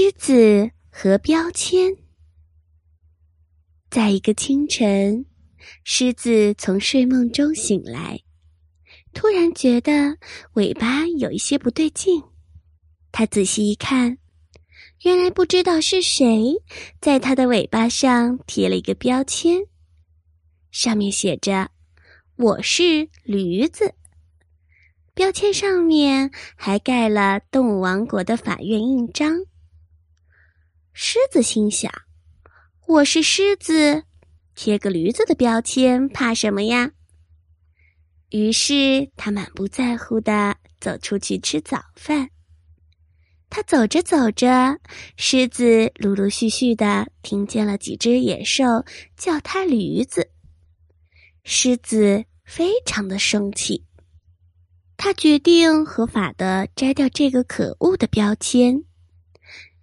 狮子和标签。在一个清晨，狮子从睡梦中醒来，突然觉得尾巴有一些不对劲。他仔细一看，原来不知道是谁在它的尾巴上贴了一个标签，上面写着：“我是驴子。”标签上面还盖了动物王国的法院印章。狮子心想：“我是狮子，贴个驴子的标签，怕什么呀？”于是他满不在乎的走出去吃早饭。他走着走着，狮子陆陆续续的听见了几只野兽叫他驴子。狮子非常的生气。他决定合法的摘掉这个可恶的标签。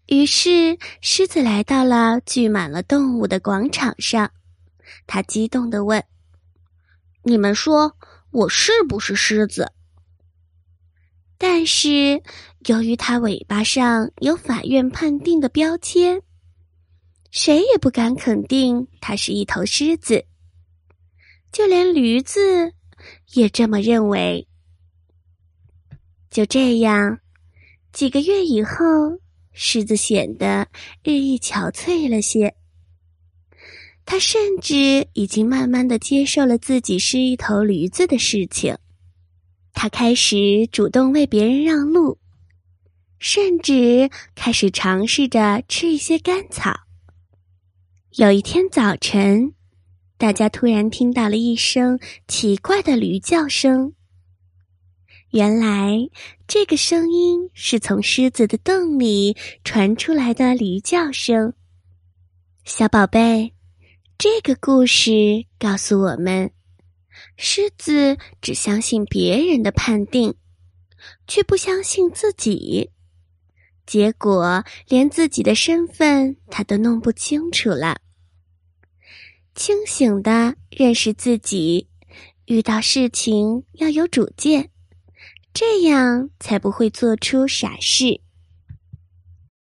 于是，狮子来到了聚满了动物的广场上。他激动的问：“你们说我是不是狮子？”但是，由于它尾巴上有法院判定的标签，谁也不敢肯定它是一头狮子。就连驴子也这么认为。就这样，几个月以后，狮子显得日益憔悴了些。他甚至已经慢慢的接受了自己是一头驴子的事情。他开始主动为别人让路，甚至开始尝试着吃一些干草。有一天早晨，大家突然听到了一声奇怪的驴叫声。原来，这个声音是从狮子的洞里传出来的驴叫声。小宝贝，这个故事告诉我们：狮子只相信别人的判定，却不相信自己，结果连自己的身份他都弄不清楚了。清醒的认识自己，遇到事情要有主见。这样才不会做出傻事。